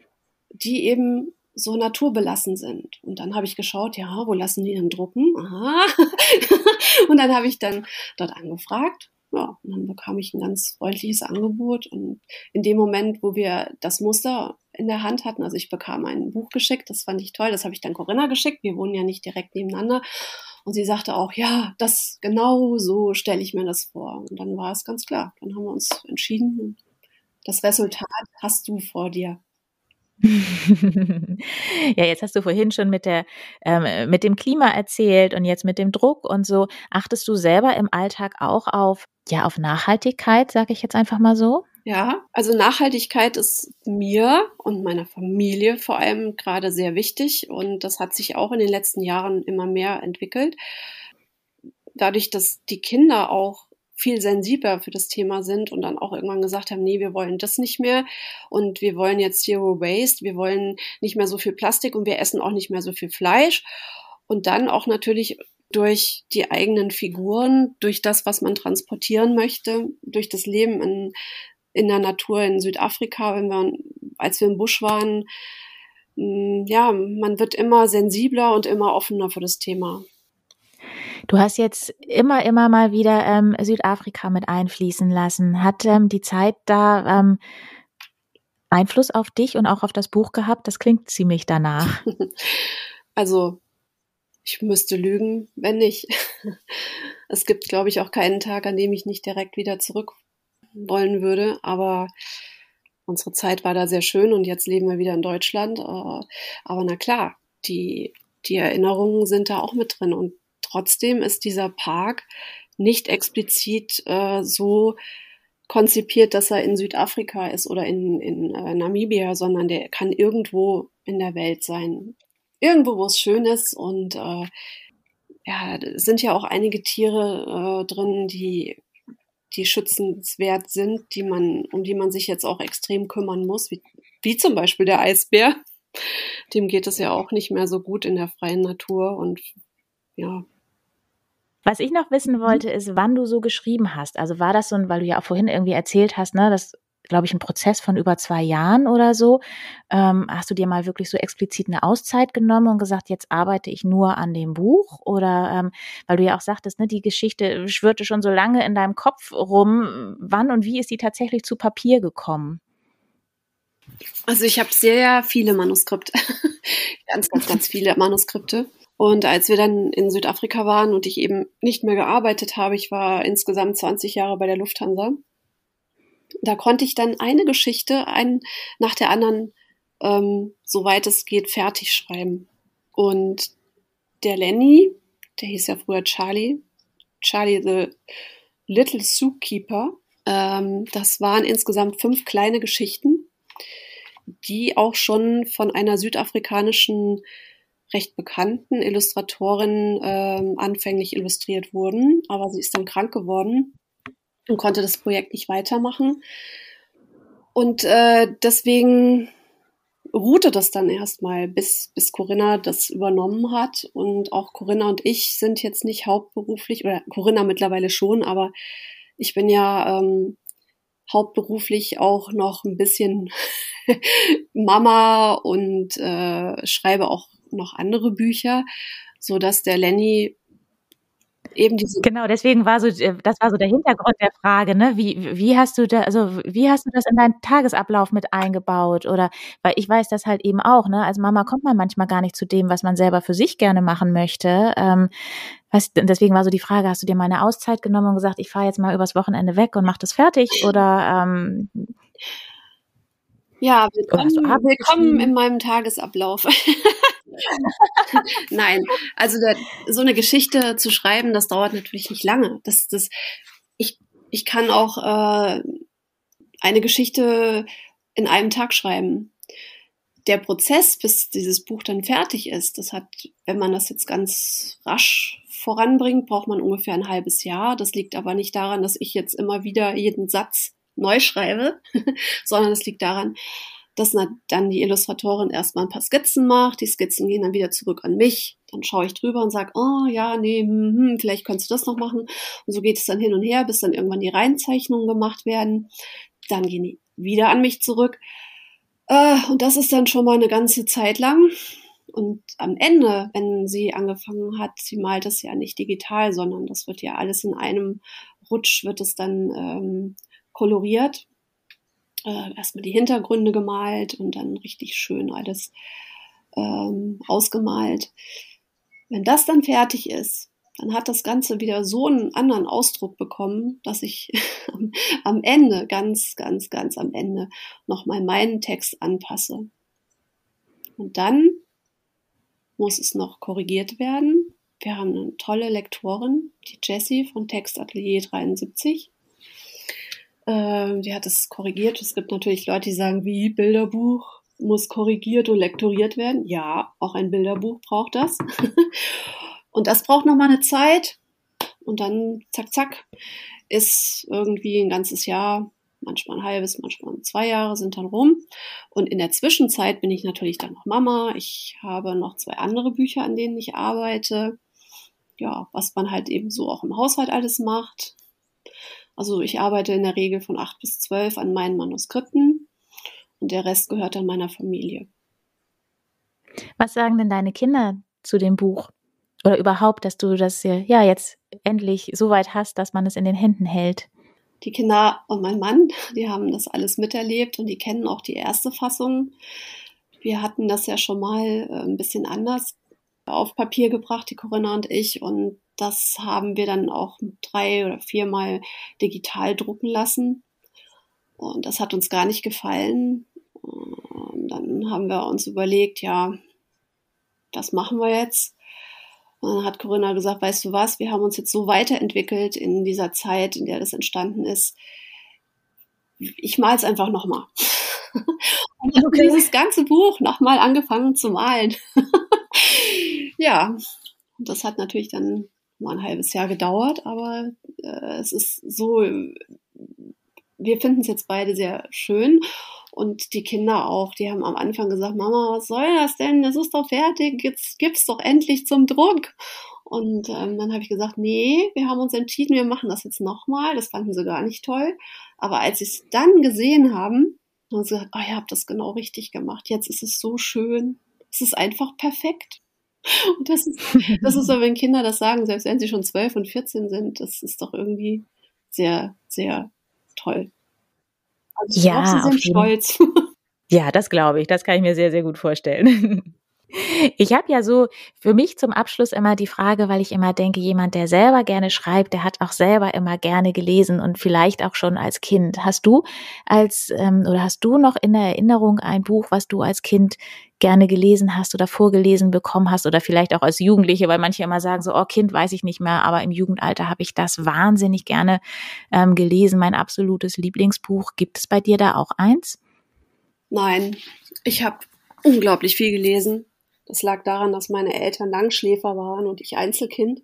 [SPEAKER 2] die eben so naturbelassen sind. Und dann habe ich geschaut, ja, wo lassen die denn drucken? Aha. und dann habe ich dann dort angefragt. Ja, und dann bekam ich ein ganz freundliches Angebot. Und in dem Moment, wo wir das Muster in der Hand hatten, also ich bekam ein Buch geschickt, das fand ich toll, das habe ich dann Corinna geschickt. Wir wohnen ja nicht direkt nebeneinander. Und sie sagte auch, ja, das genau so stelle ich mir das vor. Und dann war es ganz klar. Dann haben wir uns entschieden. Das Resultat hast du vor dir.
[SPEAKER 1] ja, jetzt hast du vorhin schon mit der ähm, mit dem Klima erzählt und jetzt mit dem Druck und so. Achtest du selber im Alltag auch auf ja auf Nachhaltigkeit, sage ich jetzt einfach mal so?
[SPEAKER 2] Ja, also Nachhaltigkeit ist mir und meiner Familie vor allem gerade sehr wichtig und das hat sich auch in den letzten Jahren immer mehr entwickelt. Dadurch, dass die Kinder auch viel sensibler für das Thema sind und dann auch irgendwann gesagt haben, nee, wir wollen das nicht mehr und wir wollen jetzt Zero Waste, wir wollen nicht mehr so viel Plastik und wir essen auch nicht mehr so viel Fleisch. Und dann auch natürlich durch die eigenen Figuren, durch das, was man transportieren möchte, durch das Leben in, in der Natur in Südafrika, wenn wir, als wir im Busch waren, mm, ja, man wird immer sensibler und immer offener für das Thema.
[SPEAKER 1] Du hast jetzt immer, immer mal wieder ähm, Südafrika mit einfließen lassen. Hat ähm, die Zeit da ähm, Einfluss auf dich und auch auf das Buch gehabt? Das klingt ziemlich danach.
[SPEAKER 2] Also, ich müsste lügen, wenn nicht. Es gibt, glaube ich, auch keinen Tag, an dem ich nicht direkt wieder zurück wollen würde. Aber unsere Zeit war da sehr schön und jetzt leben wir wieder in Deutschland. Äh, aber na klar, die, die Erinnerungen sind da auch mit drin und Trotzdem ist dieser Park nicht explizit äh, so konzipiert, dass er in Südafrika ist oder in, in äh, Namibia, sondern der kann irgendwo in der Welt sein. Irgendwo, wo es schön ist und äh, ja, es sind ja auch einige Tiere äh, drin, die die schützenswert sind, die man, um die man sich jetzt auch extrem kümmern muss, wie, wie zum Beispiel der Eisbär. Dem geht es ja auch nicht mehr so gut in der freien Natur und ja,
[SPEAKER 1] was ich noch wissen mhm. wollte, ist, wann du so geschrieben hast. Also war das so ein, weil du ja auch vorhin irgendwie erzählt hast, ne, das glaube ich, ein Prozess von über zwei Jahren oder so. Ähm, hast du dir mal wirklich so explizit eine Auszeit genommen und gesagt, jetzt arbeite ich nur an dem Buch? Oder ähm, weil du ja auch sagtest, ne, die Geschichte schwirrte schon so lange in deinem Kopf rum. Wann und wie ist die tatsächlich zu Papier gekommen?
[SPEAKER 2] Also ich habe sehr viele Manuskripte, ganz, ganz, ganz viele Manuskripte. Und als wir dann in Südafrika waren und ich eben nicht mehr gearbeitet habe, ich war insgesamt 20 Jahre bei der Lufthansa, da konnte ich dann eine Geschichte ein, nach der anderen, ähm, soweit es geht, fertig schreiben. Und der Lenny, der hieß ja früher Charlie, Charlie the Little Zookeeper, ähm, das waren insgesamt fünf kleine Geschichten, die auch schon von einer südafrikanischen recht bekannten Illustratorin äh, anfänglich illustriert wurden, aber sie ist dann krank geworden und konnte das Projekt nicht weitermachen. Und äh, deswegen ruhte das dann erstmal, bis, bis Corinna das übernommen hat. Und auch Corinna und ich sind jetzt nicht hauptberuflich, oder Corinna mittlerweile schon, aber ich bin ja ähm, hauptberuflich auch noch ein bisschen Mama und äh, schreibe auch noch andere Bücher, so dass der Lenny eben diese
[SPEAKER 1] genau deswegen war so äh, das war so der Hintergrund der Frage ne? Wie wie hast du da also wie hast du das in deinen Tagesablauf mit eingebaut? Oder weil ich weiß das halt eben auch ne? Als Mama kommt man manchmal gar nicht zu dem was man selber für sich gerne machen möchte. Ähm, was, deswegen war so die Frage hast du dir mal eine Auszeit genommen und gesagt ich fahre jetzt mal übers Wochenende weg und mach das fertig? Oder ähm,
[SPEAKER 2] ja, willkommen, willkommen in meinem Tagesablauf. Nein, also der, so eine Geschichte zu schreiben, das dauert natürlich nicht lange. Das, das, ich, ich kann auch äh, eine Geschichte in einem Tag schreiben. Der Prozess, bis dieses Buch dann fertig ist, das hat, wenn man das jetzt ganz rasch voranbringt, braucht man ungefähr ein halbes Jahr. Das liegt aber nicht daran, dass ich jetzt immer wieder jeden Satz neu schreibe, sondern es liegt daran, dass dann die Illustratorin erstmal ein paar Skizzen macht. Die Skizzen gehen dann wieder zurück an mich. Dann schaue ich drüber und sage, oh ja, nee, hm, hm, vielleicht könntest du das noch machen. Und so geht es dann hin und her, bis dann irgendwann die Reihenzeichnungen gemacht werden. Dann gehen die wieder an mich zurück. Äh, und das ist dann schon mal eine ganze Zeit lang. Und am Ende, wenn sie angefangen hat, sie malt das ja nicht digital, sondern das wird ja alles in einem Rutsch, wird es dann ähm, koloriert äh, erstmal die Hintergründe gemalt und dann richtig schön alles ähm, ausgemalt. Wenn das dann fertig ist, dann hat das Ganze wieder so einen anderen Ausdruck bekommen, dass ich am Ende, ganz, ganz, ganz am Ende nochmal meinen Text anpasse. Und dann muss es noch korrigiert werden. Wir haben eine tolle Lektorin, die Jessie von Textatelier 73. Ähm, die hat es korrigiert. Es gibt natürlich Leute, die sagen, wie Bilderbuch muss korrigiert und lektoriert werden. Ja, auch ein Bilderbuch braucht das. und das braucht nochmal eine Zeit. Und dann zack, zack, ist irgendwie ein ganzes Jahr, manchmal ein halbes, manchmal zwei Jahre sind dann rum. Und in der Zwischenzeit bin ich natürlich dann noch Mama. Ich habe noch zwei andere Bücher, an denen ich arbeite. Ja, was man halt eben so auch im Haushalt alles macht. Also ich arbeite in der Regel von acht bis zwölf an meinen Manuskripten und der Rest gehört dann meiner Familie.
[SPEAKER 1] Was sagen denn deine Kinder zu dem Buch? Oder überhaupt, dass du das ja jetzt endlich so weit hast, dass man es in den Händen hält?
[SPEAKER 2] Die Kinder und mein Mann, die haben das alles miterlebt und die kennen auch die erste Fassung. Wir hatten das ja schon mal äh, ein bisschen anders auf Papier gebracht, die Corinna und ich. Und das haben wir dann auch drei oder viermal digital drucken lassen. Und das hat uns gar nicht gefallen. Und dann haben wir uns überlegt, ja, das machen wir jetzt. Und dann hat Corinna gesagt, weißt du was, wir haben uns jetzt so weiterentwickelt in dieser Zeit, in der das entstanden ist. Ich mal es einfach nochmal. Und dann okay. dieses ganze Buch nochmal angefangen zu malen. ja, und das hat natürlich dann mal ein halbes Jahr gedauert, aber äh, es ist so, wir finden es jetzt beide sehr schön und die Kinder auch, die haben am Anfang gesagt, Mama, was soll das denn? Das ist doch fertig, jetzt gib's doch endlich zum Druck. Und ähm, dann habe ich gesagt, nee, wir haben uns entschieden, wir machen das jetzt nochmal. Das fanden sie gar nicht toll. Aber als sie es dann gesehen haben, haben sie gesagt, oh, ihr habt das genau richtig gemacht. Jetzt ist es so schön. Es ist einfach perfekt. Und das ist, das ist so, wenn Kinder das sagen, selbst wenn sie schon zwölf und vierzehn sind, das ist doch irgendwie sehr, sehr toll.
[SPEAKER 1] Also ja,
[SPEAKER 2] sie sind stolz.
[SPEAKER 1] Ja, das glaube ich. Das kann ich mir sehr, sehr gut vorstellen. Ich habe ja so für mich zum Abschluss immer die Frage, weil ich immer denke, jemand, der selber gerne schreibt, der hat auch selber immer gerne gelesen und vielleicht auch schon als Kind. Hast du als ähm, oder hast du noch in der Erinnerung ein Buch, was du als Kind gerne gelesen hast oder vorgelesen bekommen hast oder vielleicht auch als Jugendliche, weil manche immer sagen so, oh Kind weiß ich nicht mehr, aber im Jugendalter habe ich das wahnsinnig gerne ähm, gelesen. Mein absolutes Lieblingsbuch. Gibt es bei dir da auch eins?
[SPEAKER 2] Nein, ich habe unglaublich viel gelesen. Das lag daran, dass meine Eltern Langschläfer waren und ich Einzelkind.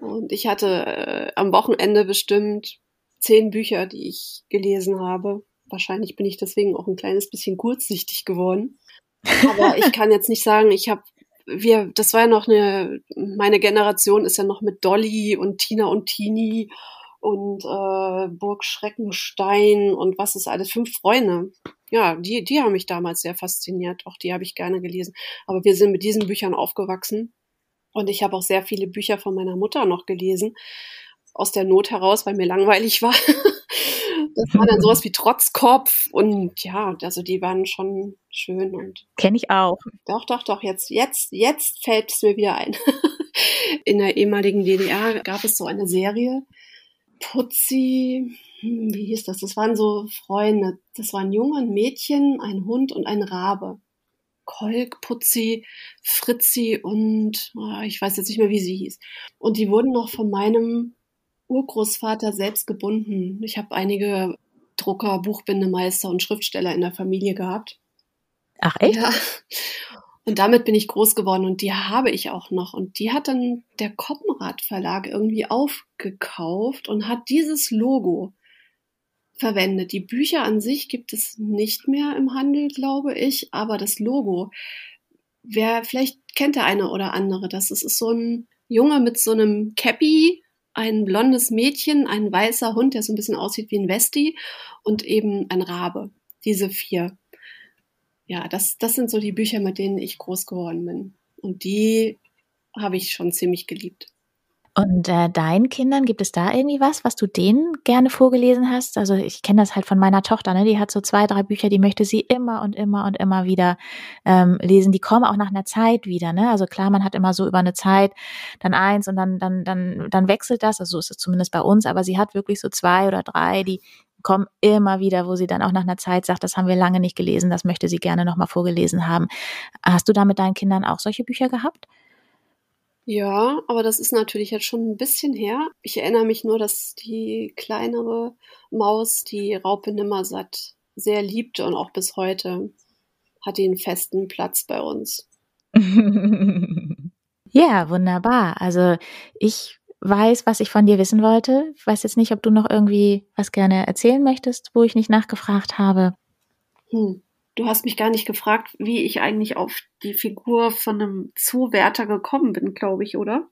[SPEAKER 2] Und ich hatte äh, am Wochenende bestimmt zehn Bücher, die ich gelesen habe. Wahrscheinlich bin ich deswegen auch ein kleines bisschen kurzsichtig geworden. Aber ich kann jetzt nicht sagen, ich habe wir, das war ja noch eine, meine Generation ist ja noch mit Dolly und Tina und Tini und äh, Burg Schreckenstein und was ist alles, fünf Freunde. Ja, die, die haben mich damals sehr fasziniert. Auch die habe ich gerne gelesen. Aber wir sind mit diesen Büchern aufgewachsen. Und ich habe auch sehr viele Bücher von meiner Mutter noch gelesen. Aus der Not heraus, weil mir langweilig war. das war dann sowas wie Trotzkopf. Und ja, also die waren schon schön und.
[SPEAKER 1] Kenne ich auch.
[SPEAKER 2] Doch, doch, doch. Jetzt, jetzt, jetzt fällt es mir wieder ein. In der ehemaligen DDR gab es so eine Serie, Putzi, hm, wie hieß das? Das waren so Freunde. Das waren Junge, ein Mädchen, ein Hund und ein Rabe. Kolk, Putzi, Fritzi und oh, ich weiß jetzt nicht mehr, wie sie hieß. Und die wurden noch von meinem Urgroßvater selbst gebunden. Ich habe einige Drucker, Buchbindemeister und Schriftsteller in der Familie gehabt.
[SPEAKER 1] Ach echt?
[SPEAKER 2] Ja. Und damit bin ich groß geworden und die habe ich auch noch. Und die hat dann der Koppenrad Verlag irgendwie aufgekauft und hat dieses Logo verwendet. Die Bücher an sich gibt es nicht mehr im Handel, glaube ich, aber das Logo, wer vielleicht kennt der eine oder andere das. Es ist so ein Junge mit so einem Cappy, ein blondes Mädchen, ein weißer Hund, der so ein bisschen aussieht wie ein Westi und eben ein Rabe. Diese vier ja, das, das sind so die Bücher, mit denen ich groß geworden bin. Und die habe ich schon ziemlich geliebt.
[SPEAKER 1] Und äh, deinen Kindern, gibt es da irgendwie was, was du denen gerne vorgelesen hast? Also ich kenne das halt von meiner Tochter, ne? die hat so zwei, drei Bücher, die möchte sie immer und immer und immer wieder ähm, lesen. Die kommen auch nach einer Zeit wieder. Ne? Also klar, man hat immer so über eine Zeit dann eins und dann, dann, dann, dann wechselt das. Also so ist es zumindest bei uns, aber sie hat wirklich so zwei oder drei, die kommen immer wieder, wo sie dann auch nach einer Zeit sagt, das haben wir lange nicht gelesen, das möchte sie gerne nochmal vorgelesen haben. Hast du da mit deinen Kindern auch solche Bücher gehabt?
[SPEAKER 2] Ja, aber das ist natürlich jetzt schon ein bisschen her. Ich erinnere mich nur, dass die kleinere Maus die Raupe Nimmersatt sehr liebte und auch bis heute hat die einen festen Platz bei uns.
[SPEAKER 1] ja, wunderbar. Also ich weiß, was ich von dir wissen wollte. Ich weiß jetzt nicht, ob du noch irgendwie was gerne erzählen möchtest, wo ich nicht nachgefragt habe.
[SPEAKER 2] Hm. Du hast mich gar nicht gefragt, wie ich eigentlich auf die Figur von einem Zuwärter gekommen bin, glaube ich, oder?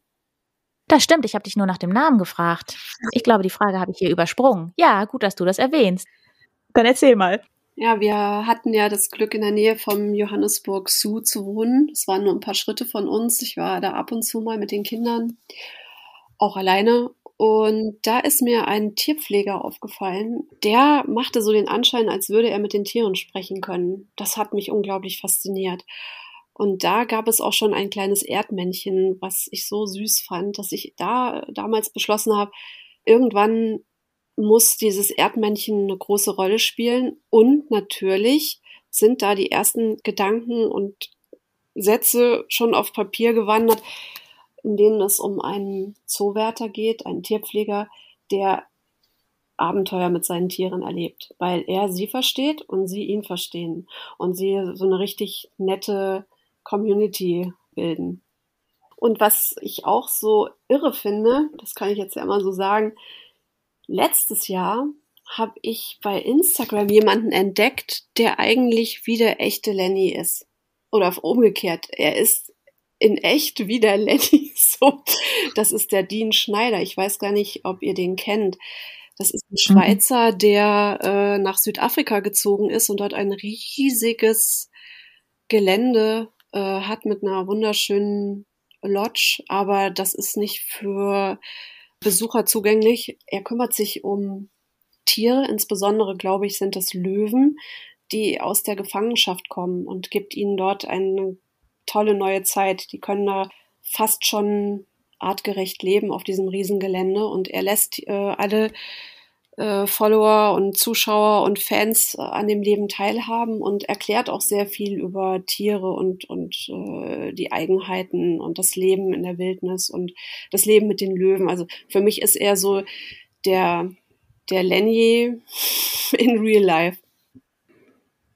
[SPEAKER 1] Das stimmt, ich habe dich nur nach dem Namen gefragt. Ich glaube, die Frage habe ich hier übersprungen. Ja, gut, dass du das erwähnst. Dann erzähl mal.
[SPEAKER 2] Ja, wir hatten ja das Glück, in der Nähe vom Johannesburg Zoo zu wohnen. Es waren nur ein paar Schritte von uns. Ich war da ab und zu mal mit den Kindern, auch alleine. Und da ist mir ein Tierpfleger aufgefallen. Der machte so den Anschein, als würde er mit den Tieren sprechen können. Das hat mich unglaublich fasziniert. Und da gab es auch schon ein kleines Erdmännchen, was ich so süß fand, dass ich da damals beschlossen habe, irgendwann muss dieses Erdmännchen eine große Rolle spielen. Und natürlich sind da die ersten Gedanken und Sätze schon auf Papier gewandert, in denen es um einen Zoowärter geht, einen Tierpfleger, der Abenteuer mit seinen Tieren erlebt, weil er sie versteht und sie ihn verstehen und sie so eine richtig nette Community bilden. Und was ich auch so irre finde, das kann ich jetzt ja immer so sagen, letztes Jahr habe ich bei Instagram jemanden entdeckt, der eigentlich wie der echte Lenny ist. Oder umgekehrt, er ist in echt wie der Lenny. So, das ist der Dean Schneider. Ich weiß gar nicht, ob ihr den kennt. Das ist ein mhm. Schweizer, der äh, nach Südafrika gezogen ist und dort ein riesiges Gelände äh, hat mit einer wunderschönen Lodge, aber das ist nicht für Besucher zugänglich. Er kümmert sich um Tiere, insbesondere glaube ich, sind es Löwen, die aus der Gefangenschaft kommen und gibt ihnen dort eine tolle neue Zeit. Die können da fast schon artgerecht leben auf diesem Riesengelände und er lässt äh, alle äh, Follower und Zuschauer und Fans äh, an dem Leben teilhaben und erklärt auch sehr viel über Tiere und, und äh, die Eigenheiten und das Leben in der Wildnis und das Leben mit den Löwen. Also für mich ist er so der, der Lenny in real life.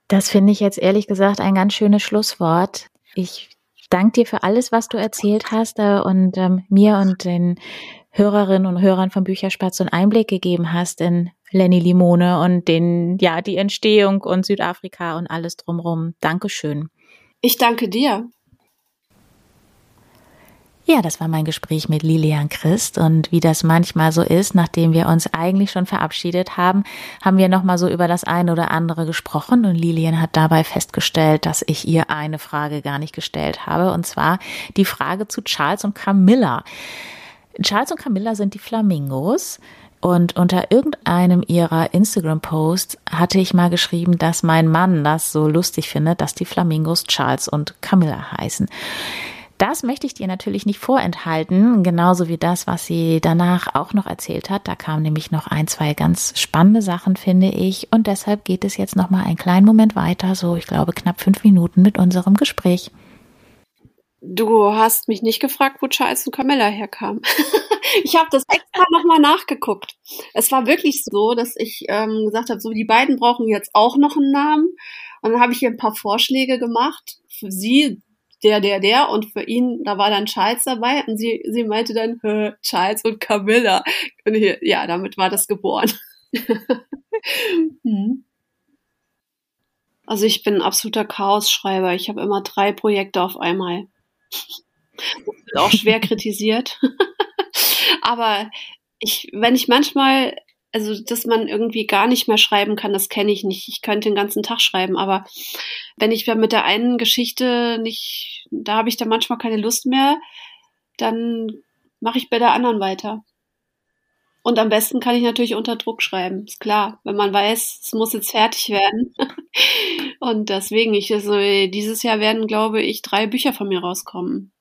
[SPEAKER 1] Das finde ich jetzt ehrlich gesagt ein ganz schönes Schlusswort. Ich danke dir für alles, was du erzählt hast äh, und ähm, mir und den Hörerinnen und Hörern von Bücherspatz einen Einblick gegeben hast in Lenny Limone und den, ja, die Entstehung und Südafrika und alles drumherum. Dankeschön.
[SPEAKER 2] Ich danke dir.
[SPEAKER 1] Ja, das war mein Gespräch mit Lilian Christ und wie das manchmal so ist, nachdem wir uns eigentlich schon verabschiedet haben, haben wir nochmal so über das eine oder andere gesprochen und Lilian hat dabei festgestellt, dass ich ihr eine Frage gar nicht gestellt habe und zwar die Frage zu Charles und Camilla. Charles und Camilla sind die Flamingos. Und unter irgendeinem ihrer Instagram-Posts hatte ich mal geschrieben, dass mein Mann das so lustig findet, dass die Flamingos Charles und Camilla heißen. Das möchte ich dir natürlich nicht vorenthalten, genauso wie das, was sie danach auch noch erzählt hat. Da kamen nämlich noch ein, zwei ganz spannende Sachen, finde ich. Und deshalb geht es jetzt noch mal einen kleinen Moment weiter, so ich glaube knapp fünf Minuten mit unserem Gespräch.
[SPEAKER 2] Du hast mich nicht gefragt, wo Charles und Camilla herkamen. ich habe das extra nochmal nachgeguckt. Es war wirklich so, dass ich ähm, gesagt habe, so die beiden brauchen jetzt auch noch einen Namen. Und dann habe ich ihr ein paar Vorschläge gemacht. Für sie der, der, der und für ihn, da war dann Charles dabei und sie, sie meinte dann Charles und Camilla. Und hier, ja, damit war das geboren. hm. Also ich bin ein absoluter Chaos-Schreiber. Ich habe immer drei Projekte auf einmal. Auch schwer kritisiert. Aber ich, wenn ich manchmal, also dass man irgendwie gar nicht mehr schreiben kann, das kenne ich nicht. Ich könnte den ganzen Tag schreiben, aber wenn ich mit der einen Geschichte nicht, da habe ich dann manchmal keine Lust mehr, dann mache ich bei der anderen weiter. Und am besten kann ich natürlich unter Druck schreiben, ist klar, wenn man weiß, es muss jetzt fertig werden. Und deswegen, ich also, dieses Jahr werden, glaube ich, drei Bücher von mir rauskommen.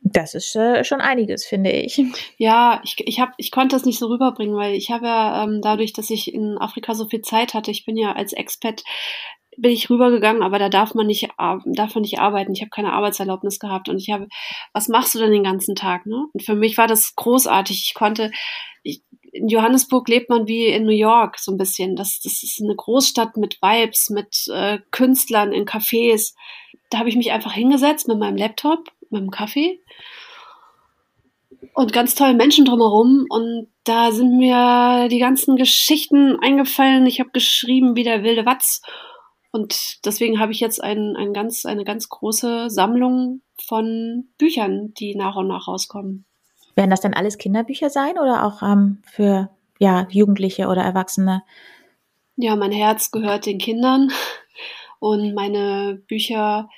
[SPEAKER 1] Das ist äh, schon einiges, finde ich.
[SPEAKER 2] Ja, ich, ich, hab, ich konnte das nicht so rüberbringen, weil ich habe ja ähm, dadurch, dass ich in Afrika so viel Zeit hatte, ich bin ja als Expat bin ich rübergegangen, aber da darf man nicht, darf man nicht arbeiten. Ich habe keine Arbeitserlaubnis gehabt und ich habe, was machst du denn den ganzen Tag? Ne? Und für mich war das großartig. Ich konnte, ich, in Johannesburg lebt man wie in New York so ein bisschen. Das, das ist eine Großstadt mit Vibes, mit äh, Künstlern in Cafés. Da habe ich mich einfach hingesetzt mit meinem Laptop, mit dem Kaffee und ganz tolle Menschen drumherum. Und da sind mir die ganzen Geschichten eingefallen. Ich habe geschrieben wie der wilde Watz. Und deswegen habe ich jetzt ein, ein ganz, eine ganz große Sammlung von Büchern, die nach und nach rauskommen.
[SPEAKER 1] Werden das dann alles Kinderbücher sein oder auch ähm, für ja, Jugendliche oder Erwachsene?
[SPEAKER 2] Ja, mein Herz gehört den Kindern und meine Bücher,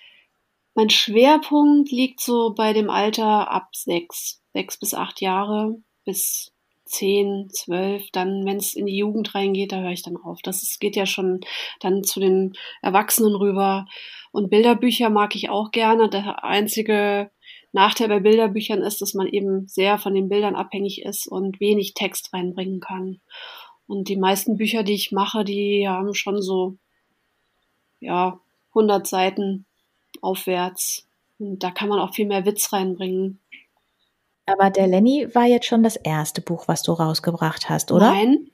[SPEAKER 2] mein Schwerpunkt liegt so bei dem Alter ab sechs sechs bis acht Jahre bis zehn, zwölf, dann, wenn es in die Jugend reingeht, da höre ich dann auf. Das ist, geht ja schon dann zu den Erwachsenen rüber. Und Bilderbücher mag ich auch gerne. Der einzige Nachteil bei Bilderbüchern ist, dass man eben sehr von den Bildern abhängig ist und wenig Text reinbringen kann. Und die meisten Bücher, die ich mache, die haben schon so, ja, 100 Seiten aufwärts. Und da kann man auch viel mehr Witz reinbringen.
[SPEAKER 1] Aber der Lenny war jetzt schon das erste Buch, was du rausgebracht hast, oder?
[SPEAKER 2] Nein.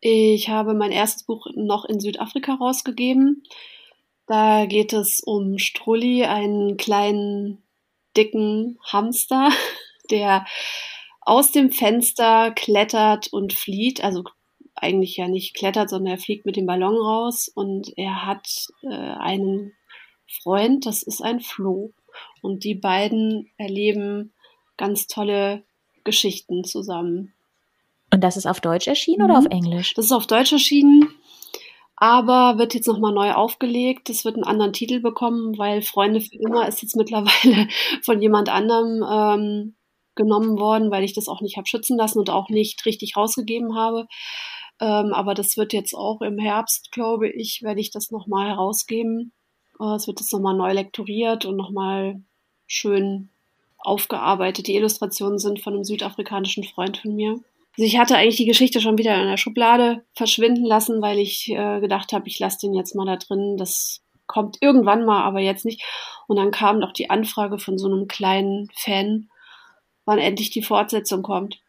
[SPEAKER 2] Ich habe mein erstes Buch noch in Südafrika rausgegeben. Da geht es um Strulli, einen kleinen, dicken Hamster, der aus dem Fenster klettert und flieht. Also eigentlich ja nicht klettert, sondern er fliegt mit dem Ballon raus und er hat äh, einen Freund, das ist ein Floh. Und die beiden erleben ganz tolle Geschichten zusammen.
[SPEAKER 1] Und das ist auf Deutsch erschienen mhm. oder auf Englisch?
[SPEAKER 2] Das ist auf Deutsch erschienen, aber wird jetzt nochmal neu aufgelegt. Es wird einen anderen Titel bekommen, weil Freunde für immer ist jetzt mittlerweile von jemand anderem ähm, genommen worden, weil ich das auch nicht habe schützen lassen und auch nicht richtig rausgegeben habe. Ähm, aber das wird jetzt auch im Herbst, glaube ich, werde ich das nochmal herausgeben. Äh, es wird jetzt nochmal neu lektoriert und nochmal schön aufgearbeitet. Die Illustrationen sind von einem südafrikanischen Freund von mir. Also ich hatte eigentlich die Geschichte schon wieder in der Schublade verschwinden lassen, weil ich äh, gedacht habe, ich lasse den jetzt mal da drin. Das kommt irgendwann mal, aber jetzt nicht. Und dann kam doch die Anfrage von so einem kleinen Fan, wann endlich die Fortsetzung kommt.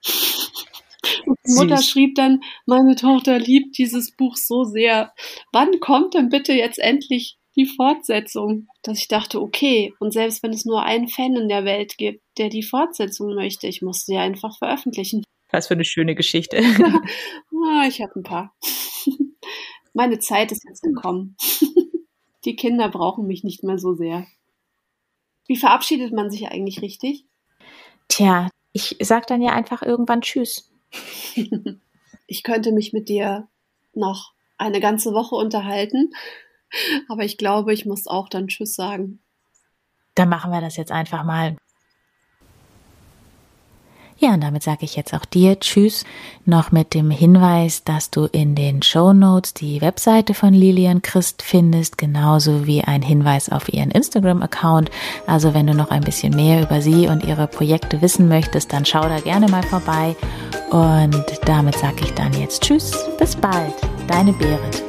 [SPEAKER 2] Und die Mutter schrieb dann, meine Tochter liebt dieses Buch so sehr. Wann kommt denn bitte jetzt endlich die Fortsetzung, dass ich dachte, okay, und selbst wenn es nur einen Fan in der Welt gibt, der die Fortsetzung möchte, ich muss sie einfach veröffentlichen.
[SPEAKER 1] Was für eine schöne Geschichte.
[SPEAKER 2] ah, ich habe ein paar. Meine Zeit ist jetzt gekommen. Die Kinder brauchen mich nicht mehr so sehr. Wie verabschiedet man sich eigentlich richtig?
[SPEAKER 1] Tja, ich sag dann ja einfach irgendwann Tschüss.
[SPEAKER 2] ich könnte mich mit dir noch eine ganze Woche unterhalten. Aber ich glaube, ich muss auch dann Tschüss sagen.
[SPEAKER 1] Dann machen wir das jetzt einfach mal. Ja, und damit sage ich jetzt auch dir Tschüss, noch mit dem Hinweis, dass du in den Show Notes die Webseite von Lilian Christ findest, genauso wie ein Hinweis auf ihren Instagram-Account. Also wenn du noch ein bisschen mehr über sie und ihre Projekte wissen möchtest, dann schau da gerne mal vorbei. Und damit sage ich dann jetzt Tschüss, bis bald, deine Berit.